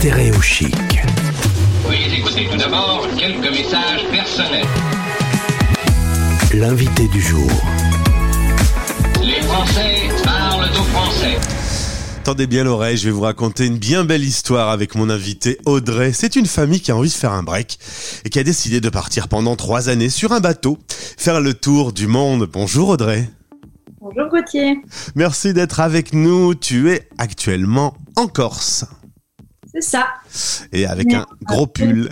Stéréo chic. Veuillez écouter tout d'abord quelques messages personnels. L'invité du jour. Les Français parlent au français. Tendez bien l'oreille, je vais vous raconter une bien belle histoire avec mon invité Audrey. C'est une famille qui a envie de faire un break et qui a décidé de partir pendant trois années sur un bateau, faire le tour du monde. Bonjour Audrey. Bonjour Gauthier. Merci d'être avec nous. Tu es actuellement en Corse C'est ça. et avec un gros pull.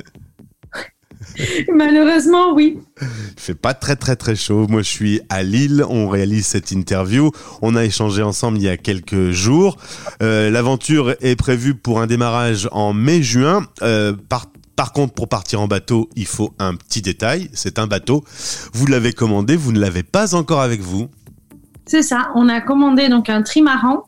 Malheureusement, oui. Il fait pas très très très chaud. Moi, je suis à Lille. On réalise cette interview. On a échangé ensemble il y a quelques jours. Euh, L'aventure est prévue pour un démarrage en mai-juin. Euh, par par contre, pour partir en bateau, il faut un petit détail. C'est un bateau. Vous l'avez commandé, vous ne l'avez pas encore avec vous. C'est ça. On a commandé donc un trimaran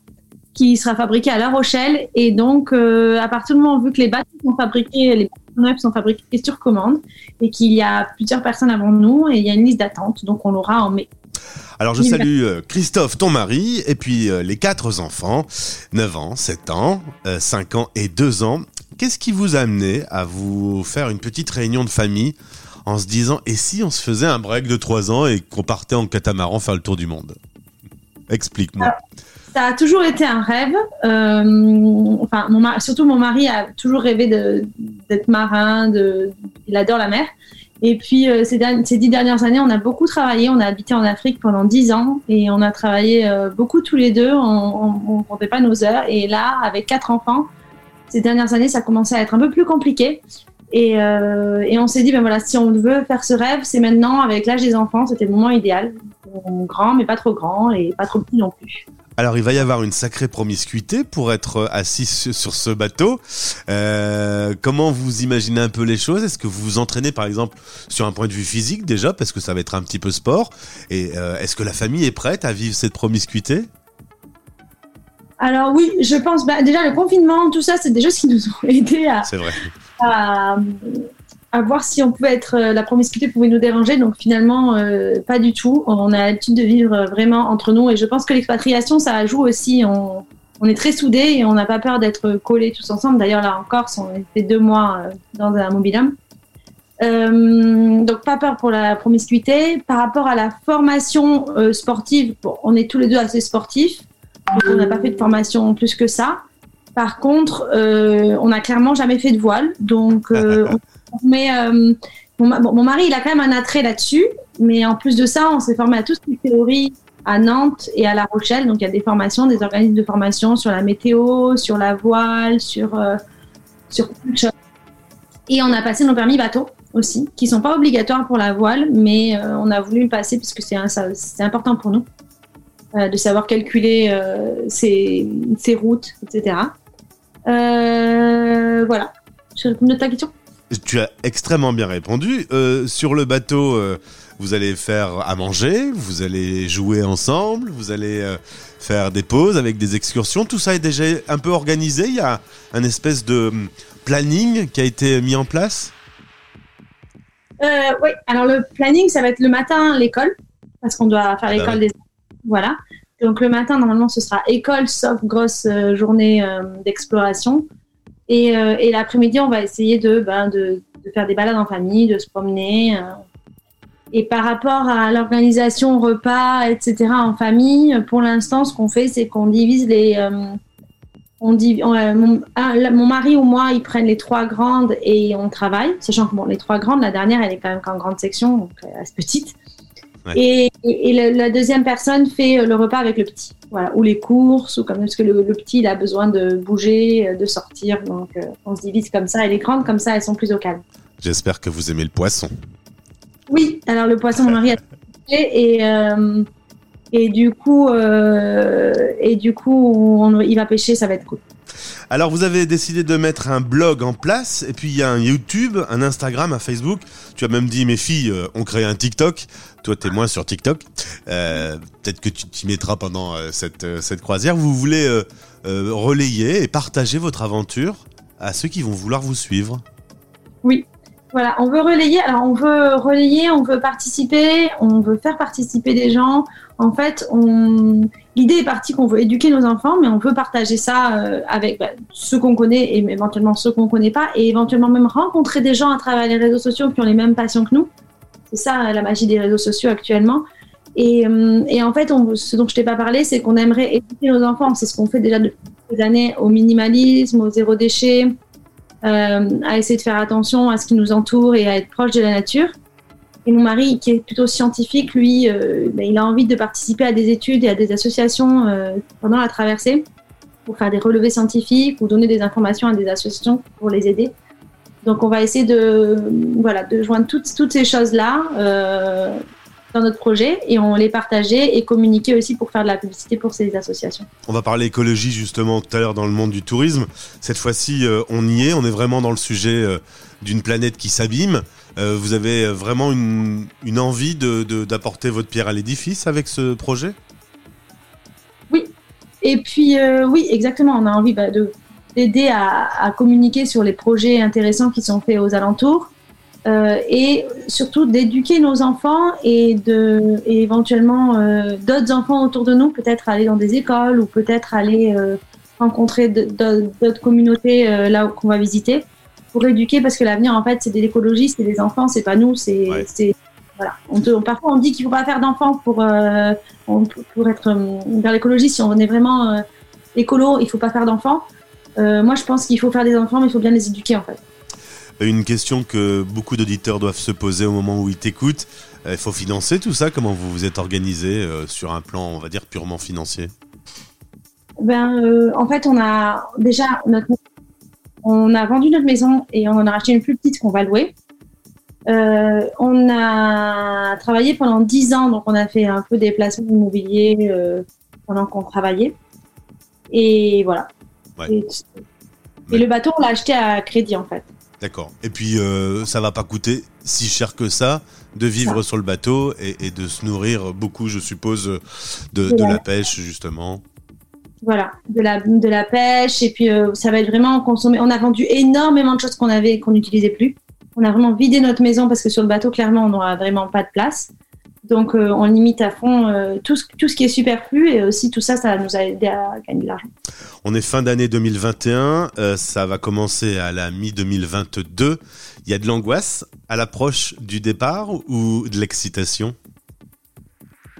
qui sera fabriqué à La Rochelle. Et donc, euh, à partir du moment vu que les bateaux sont fabriqués, les bateaux neufs sont fabriqués sur commande et qu'il y a plusieurs personnes avant nous et il y a une liste d'attente. Donc, on l'aura en mai. Alors je salue euh, Christophe, ton mari, et puis euh, les quatre enfants, 9 ans, 7 ans, euh, 5 ans et 2 ans. Qu'est-ce qui vous a amené à vous faire une petite réunion de famille en se disant, et si on se faisait un break de 3 ans et qu'on partait en catamaran faire le tour du monde? Explique-moi. Ça a toujours été un rêve. Euh, enfin, surtout mon mari a toujours rêvé d'être marin. Il adore la mer. Et puis euh, ces, dix dernières années, on a beaucoup travaillé. On a habité en Afrique pendant dix ans et on a travaillé euh, beaucoup tous les deux. On ne comptait pas nos heures. Et là, avec quatre enfants, ces dernières années, ça commençait à être un peu plus compliqué. Et, et on s'est dit, ben voilà, si on veut faire ce rêve, c'est maintenant, avec l'âge des enfants, c'était le moment idéal. Grand, mais pas trop grand, et pas trop petit non plus. Alors il va y avoir une sacrée promiscuité pour être assis su- sur ce bateau. Euh, comment vous imaginez un peu les choses? Est-ce que vous vous entraînez par exemple sur un point de vue physique déjà parce que ça va être un petit peu sport? Et euh, est-ce que la famille est prête à vivre cette promiscuité? Alors oui, je pense bah, déjà le confinement, tout ça, c'est des choses qui nous ont aidés à, C'est vrai. à, à voir si on pouvait être euh, la promiscuité pouvait nous déranger. Donc finalement, euh, pas du tout. On a l'habitude de vivre euh, vraiment entre nous et je pense que l'expatriation, ça joue aussi. On, on est très soudés et on n'a pas peur d'être collés tous ensemble. D'ailleurs là en Corse, on était deux mois euh, dans un mobilhome. Euh, donc pas peur pour la promiscuité. Par rapport à la formation euh, sportive, bon, on est tous les deux assez sportifs. Donc, on n'a pas fait de formation plus que ça. Par contre, euh, on n'a clairement jamais fait de voile. Donc, euh, on- mais euh, mon, ma- bon, mon mari, il a quand même un attrait là-dessus. Mais en plus de ça, on s'est formé à tout ce qui est théorie à Nantes et à La Rochelle. Donc, il y a des formations, des organismes de formation sur la météo, sur la voile, sur, sur plein de choses. Et on a passé nos permis bateau aussi, qui sont pas obligatoires pour la voile, mais on a voulu le passer parce que c'est important pour nous de savoir calculer ses, ses routes, etc. Euh, voilà. Je réponds à ta question Tu as extrêmement bien répondu. Euh, sur le bateau, euh, vous allez faire à manger, vous allez jouer ensemble, vous allez euh, faire des pauses avec des excursions. Tout ça est déjà un peu organisé. Il y a un espèce de hum, planning qui a été mis en place? euh, Oui, alors le planning, ça va être le matin l'école, parce qu'on doit faire Ah bah l'école des Voilà. Donc le matin, normalement, ce sera école, sauf grosse euh, journée euh, d'exploration. Et, euh, et l'après-midi, on va essayer de, ben, de, faire des balades en famille, de se promener. Et par rapport à l'organisation repas, etc., en famille, pour l'instant, ce qu'on fait, c'est qu'on divise les. euh, mon, mari ou moi, ils prennent les trois grandes et on travaille, sachant que bon, les trois grandes, la dernière, elle est quand même qu'en grande section, donc elle reste petite. Ouais. Et, et, et le- la deuxième personne fait euh, le repas avec le petit, voilà, ou les courses, ou comme parce que le, le petit, il a besoin de bouger, euh, de sortir, donc euh, on se divise comme ça. Et les grandes, comme ça, elles sont plus au calme. J'espère que vous aimez le poisson. Oui, alors le poisson, mon mari a et euh, et du coup euh, et du coup on- il va pêcher, ça va être cool. Alors vous avez décidé de mettre un blog en place et puis il y a un YouTube, un Instagram, un Facebook. Tu as même dit mes filles euh, ont créé un TikTok. Toi t'es moins sur TikTok. Euh, Peut-être que tu t'y mettras pendant euh, cette, euh, cette croisière. Vous voulez relayer et partager votre aventure à ceux qui vont vouloir vous suivre. Oui. Voilà, on veut relayer. Alors, on veut relayer, on veut participer, on veut faire participer des gens. En fait, on... l'idée est partie qu'on veut éduquer nos enfants, mais on veut partager ça euh, avec bah, ceux qu'on connaît et éventuellement ceux qu'on connaît pas, et éventuellement même rencontrer des gens à travers les réseaux sociaux qui ont les mêmes passions que nous. C'est ça la magie des réseaux sociaux actuellement. Et, euh, et en fait, on, ce dont je t'ai pas parlé, c'est qu'on aimerait éduquer nos enfants. C'est ce qu'on fait déjà depuis des années au minimalisme, au zéro déchet, euh, à essayer de faire attention à ce qui nous entoure et à être proche de la nature. Et mon mari, qui est plutôt scientifique, lui, euh, ben, il a envie de participer à des études et à des associations euh, pendant la traversée pour faire des relevés scientifiques ou donner des informations à des associations pour les aider. Donc on va essayer de, voilà, de joindre toutes, toutes ces choses-là euh, dans notre projet et on les partager et communiquer aussi pour faire de la publicité pour ces associations. On va parler écologie justement tout à l'heure dans le monde du tourisme. Cette fois-ci, euh, on y est, on est vraiment dans le sujet euh, d'une planète qui s'abîme. Euh, vous avez vraiment une, une envie d'apporter de, votre pierre à l'édifice avec ce projet? Oui. Et puis, oui, exactement. On a envie bah, d'aider à, à communiquer sur les projets intéressants qui sont faits aux alentours euh, et surtout d'éduquer nos enfants et de et éventuellement euh, d'autres enfants autour de nous, peut-être aller dans des écoles ou peut-être aller euh, rencontrer d'autres communautés euh, là qu'on va visiter pour éduquer parce que l'avenir en fait c'est des écologistes et des enfants, c'est pas nous, c'est ouais. voilà. On parfois on dit qu'il faut pas faire d'enfants pour euh, pour être vers l'écologie si on est vraiment écolo, il faut pas faire d'enfants. moi je pense qu'il faut faire des enfants mais il faut bien les éduquer en fait une question que beaucoup d'auditeurs doivent se poser au moment où ils t'écoutent. Il faut financer tout ça Comment vous vous êtes organisé euh, sur un plan, on va dire, purement financier? Ben, euh, En fait, on a déjà notre... on a vendu notre maison et on en a racheté une plus petite qu'on va louer. Euh, on a travaillé pendant 10 ans, donc on a fait un peu des placements immobiliers euh, pendant qu'on travaillait. Et voilà. Ouais. Et, et le bateau, on l'a acheté à crédit en fait. D'accord. Et puis, euh, ça va pas coûter si cher que ça de vivre ça. sur le bateau et, et, de se nourrir beaucoup, je suppose, de, de la pêche, justement. Voilà, de la, de la pêche. Et puis, euh, ça va être vraiment consommé. On a vendu énormément de choses qu'on avait, qu'on n'utilisait plus. On a vraiment vidé notre maison parce que sur le bateau, clairement, on n'aura vraiment pas de place. Donc, euh, on limite à fond euh, tout, ce, tout ce qui est superflu et aussi tout ça, ça nous a aidé à gagner de l'argent. On est fin d'année 2021, euh, ça va commencer à la mi-2022. Il y a de l'angoisse à l'approche du départ ou de l'excitation?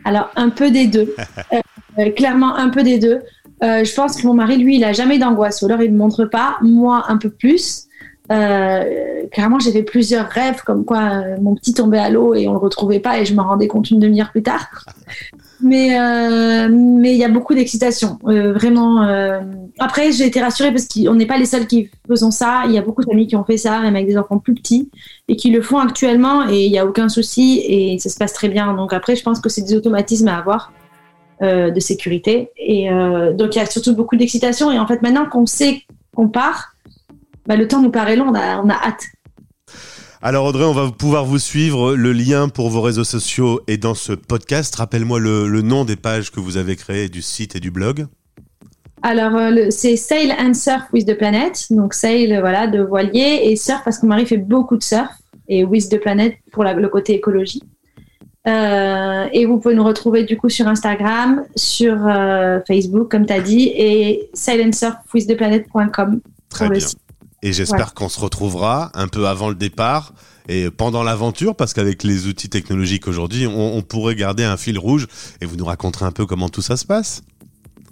Alors, un peu des deux. Clairement, un peu des deux. Je pense que mon mari, lui, il a jamais d'angoisse, ou alors il ne montre pas. Moi, un peu plus. Euh, clairement, j'ai fait plusieurs rêves comme quoi euh, mon petit tombait à l'eau et on le retrouvait pas et je me rendais compte une demi-heure plus tard. Mais euh, mais il y a beaucoup d'excitation, euh, vraiment. Après, j'ai été rassurée parce qu'on n'est pas les seuls qui faisons ça. Il y a beaucoup d'amis qui ont fait ça, même avec des enfants plus petits, et qui le font actuellement et il n'y a aucun souci et ça se passe très bien. Donc après, je pense que c'est des automatismes à avoir. de sécurité et donc il y a surtout beaucoup d'excitation et en fait maintenant qu'on sait qu'on part bah, le temps nous paraît long, on a, on a hâte. Alors Audrey, on va pouvoir vous suivre. Le lien pour vos réseaux sociaux est dans ce podcast. Rappelle-moi le, le, nom des pages que vous avez créées, du site et du blog. Alors euh, c'est Sail and Surf with the Planet. Donc sail, voilà, de voilier et surf parce que Marie fait beaucoup de surf et with the Planet pour la, le côté écologie. Euh, et vous pouvez nous retrouver du coup sur Instagram, sur euh, Facebook, comme tu as dit, et sailandsurfwiththeplanet.com. Très bien. Et j'espère ouais. qu'on se retrouvera un peu avant le départ et pendant l'aventure, parce qu'avec les outils technologiques aujourd'hui, on, on, pourrait garder un fil rouge et vous nous raconterez un peu comment tout ça se passe.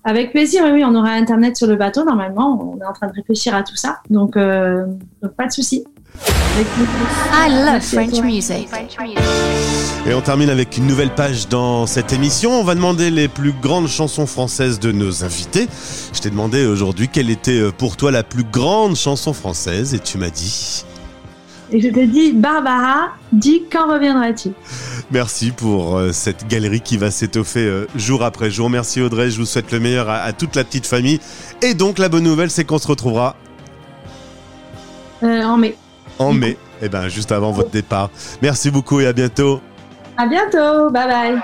Avec plaisir, oui, on aura Internet sur le bateau normalement. On est en train de réfléchir à tout ça, donc, euh, donc pas de souci. I love French music. Et on termine avec une nouvelle page dans cette émission. On va demander les plus grandes chansons françaises de nos invités. Je t'ai demandé aujourd'hui quelle était euh, pour toi la plus grande chanson française et tu m'as dit. Et je te dis, Barbara, dis quand reviendras-tu Merci pour euh, cette galerie qui va s'étoffer euh, jour après jour. Merci Audrey, je vous souhaite le meilleur à, à toute la petite famille. Et donc la bonne nouvelle, c'est qu'on se retrouvera euh, en mai en mai, et eh ben juste avant votre départ. Merci beaucoup et à bientôt. À bientôt, bye bye.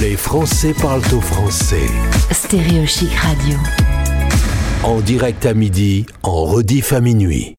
Les Français parlent au français. Stéréo Chic Radio. En direct à midi, en rediff à minuit.